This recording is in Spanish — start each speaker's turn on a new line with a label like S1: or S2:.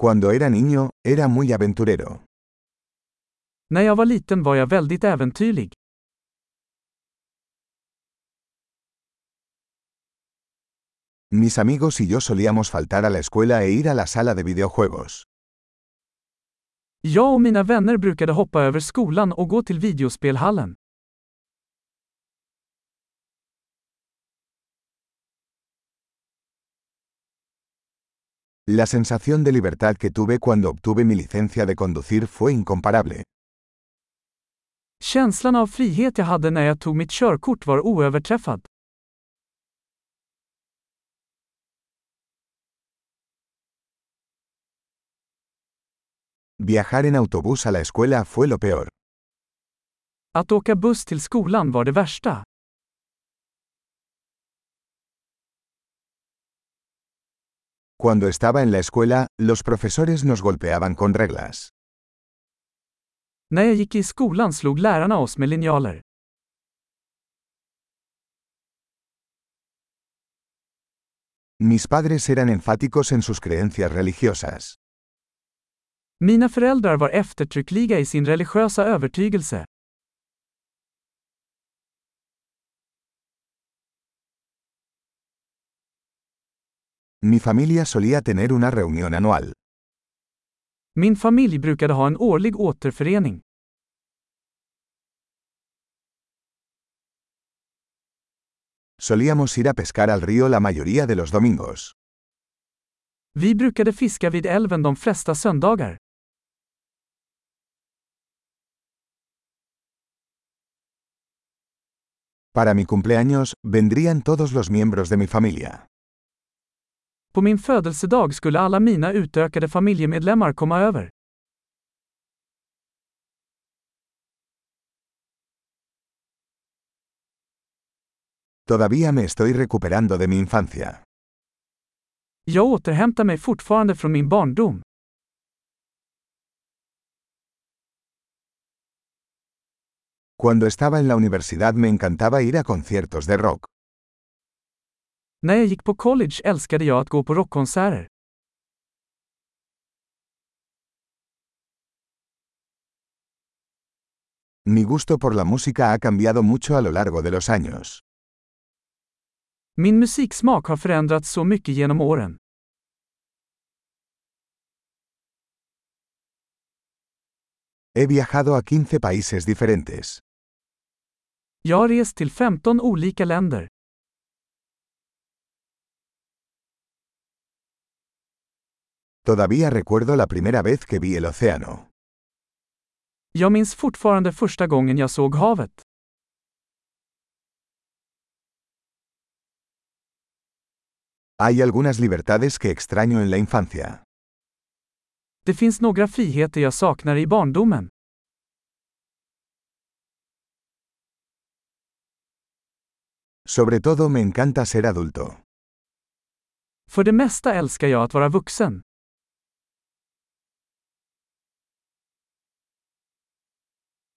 S1: Cuando era niño, era muy aventurero.
S2: När jag var liten var jag väldigt äventyrlig.
S1: Mis amigos y yo solíamos faltar a la escuela e ir a la sala de videojuegos.
S2: Jag och mina vänner brukade hoppa över skolan och gå till videospelhallen.
S1: La sensación de libertad que tuve cuando obtuve mi licencia de conducir fue incomparable.
S2: Känslan av frihet jag hade när jag tog mitt körkort var oöverträffad.
S1: Viajar en autobús a la escuela fue lo peor.
S2: Att åka buss till skolan var det värsta.
S1: Cuando estaba en la escuela, los profesores nos golpeaban con reglas.
S2: När jag gick i skolan slog lärarna oss med linjaler.
S1: Mis padres eran enfáticos en sus creencias religiosas.
S2: Mina föräldrar var eftertryckliga i sin religiösa övertygelse.
S1: Mi familia solía tener una reunión anual.
S2: Min familj brukade ha en årlig återförening.
S1: Solíamos ir a pescar al río la mayoría de los domingos.
S2: Vi brukade fiska vid älven de flesta söndagar.
S1: Para mi cumpleaños, vendrían todos los miembros de mi familia.
S2: På min födelsedag skulle alla mina utökade familjemedlemmar komma över.
S1: Todavía me estoy recuperando de mi infancia.
S2: Jag återhämtar mig fortfarande från min barndom.
S1: Cuando estaba en la universidad me encantaba ir a conciertos de rock.
S2: När jag gick på college älskade jag att gå på rockkonserter.
S1: Mi gusto por la música ha cambiado mucho a lo largo de los años.
S2: Min musiksmak har förändrats så mycket genom åren.
S1: He viajado a 15 países diferentes.
S2: Jag har rest till 15 olika länder.
S1: Todavía recuerdo la primera vez que vi el océano.
S2: Jag minns fortfarande första gången jag såg havet.
S1: Hay algunas libertades que extraño en la infancia.
S2: Det finns några friheter jag saknar i barndomen.
S1: Sobre todo me encanta ser adulto.
S2: För det mesta älskar jag att vara vuxen.